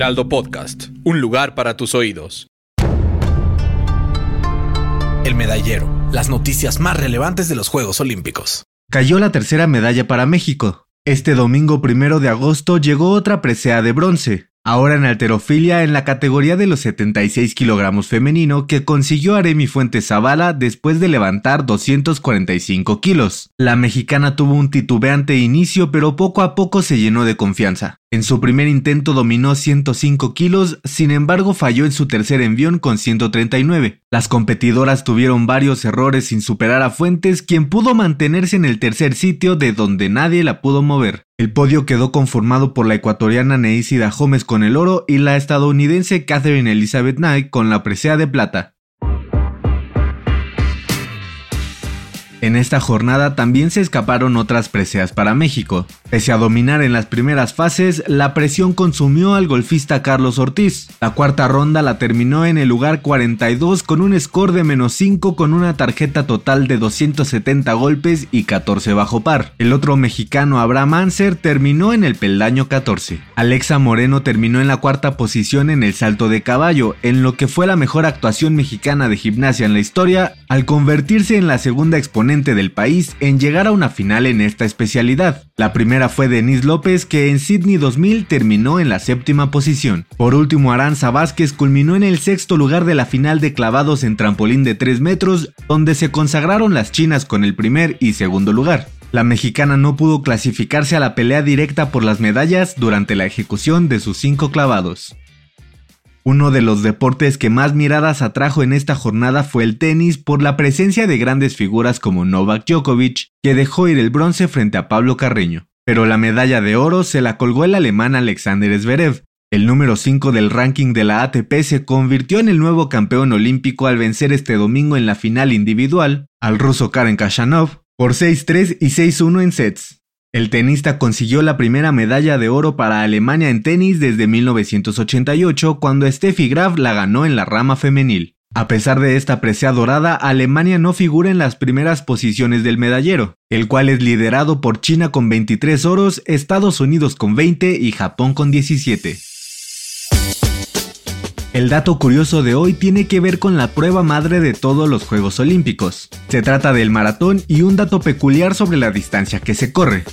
Heraldo Podcast, un lugar para tus oídos. El medallero, las noticias más relevantes de los Juegos Olímpicos. Cayó la tercera medalla para México. Este domingo primero de agosto llegó otra presea de bronce, ahora en alterofilia en la categoría de los 76 kilogramos femenino que consiguió Aremi Fuentes Zavala después de levantar 245 kilos. La mexicana tuvo un titubeante inicio pero poco a poco se llenó de confianza. En su primer intento dominó 105 kilos, sin embargo falló en su tercer envión con 139. Las competidoras tuvieron varios errores sin superar a Fuentes, quien pudo mantenerse en el tercer sitio de donde nadie la pudo mover. El podio quedó conformado por la ecuatoriana Neisida Gómez con el oro y la estadounidense Catherine Elizabeth Knight con la presea de plata. En esta jornada también se escaparon otras preseas para México. Pese a dominar en las primeras fases, la presión consumió al golfista Carlos Ortiz. La cuarta ronda la terminó en el lugar 42 con un score de menos 5 con una tarjeta total de 270 golpes y 14 bajo par. El otro mexicano Abraham Anser terminó en el peldaño 14. Alexa Moreno terminó en la cuarta posición en el salto de caballo, en lo que fue la mejor actuación mexicana de gimnasia en la historia, al convertirse en la segunda exponente del país en llegar a una final en esta especialidad. La primera fue Denise López, que en Sydney 2000 terminó en la séptima posición. Por último, Aranza Vázquez culminó en el sexto lugar de la final de clavados en trampolín de 3 metros, donde se consagraron las chinas con el primer y segundo lugar. La mexicana no pudo clasificarse a la pelea directa por las medallas durante la ejecución de sus cinco clavados. Uno de los deportes que más miradas atrajo en esta jornada fue el tenis por la presencia de grandes figuras como Novak Djokovic, que dejó ir el bronce frente a Pablo Carreño. Pero la medalla de oro se la colgó el alemán Alexander Zverev. El número 5 del ranking de la ATP se convirtió en el nuevo campeón olímpico al vencer este domingo en la final individual al ruso Karen Kashanov por 6-3 y 6-1 en sets. El tenista consiguió la primera medalla de oro para Alemania en tenis desde 1988 cuando Steffi Graf la ganó en la rama femenil. A pesar de esta presea dorada, Alemania no figura en las primeras posiciones del medallero, el cual es liderado por China con 23 oros, Estados Unidos con 20 y Japón con 17. El dato curioso de hoy tiene que ver con la prueba madre de todos los Juegos Olímpicos. Se trata del maratón y un dato peculiar sobre la distancia que se corre.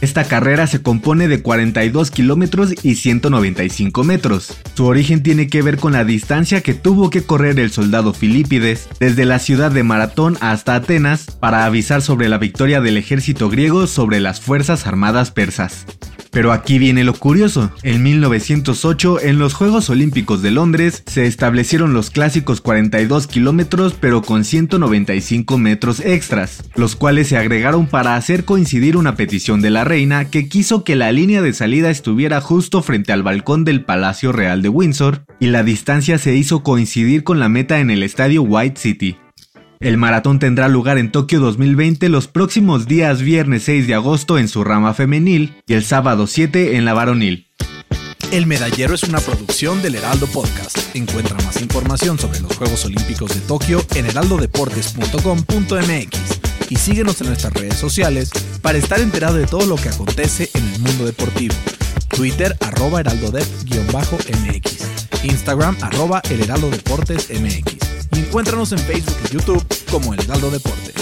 Esta carrera se compone de 42 kilómetros y 195 metros. Su origen tiene que ver con la distancia que tuvo que correr el soldado Filipides desde la ciudad de Maratón hasta Atenas para avisar sobre la victoria del ejército griego sobre las fuerzas armadas persas. Pero aquí viene lo curioso. En 1908, en los Juegos Olímpicos de Londres, se establecieron los clásicos 42 kilómetros pero con 195 metros extras, los cuales se agregaron para hacer coincidir una petición de la reina que quiso que la línea de salida estuviera justo frente al balcón del Palacio Real de Windsor, y la distancia se hizo coincidir con la meta en el estadio White City. El maratón tendrá lugar en Tokio 2020 los próximos días viernes 6 de agosto en su rama femenil y el sábado 7 en la varonil. El Medallero es una producción del Heraldo Podcast. Encuentra más información sobre los Juegos Olímpicos de Tokio en heraldodeportes.com.mx y síguenos en nuestras redes sociales para estar enterado de todo lo que acontece en el mundo deportivo. Twitter arroba heraldodep-mx, Instagram arroba el mx encuéntranos en Facebook y YouTube como El Heraldo Deportes.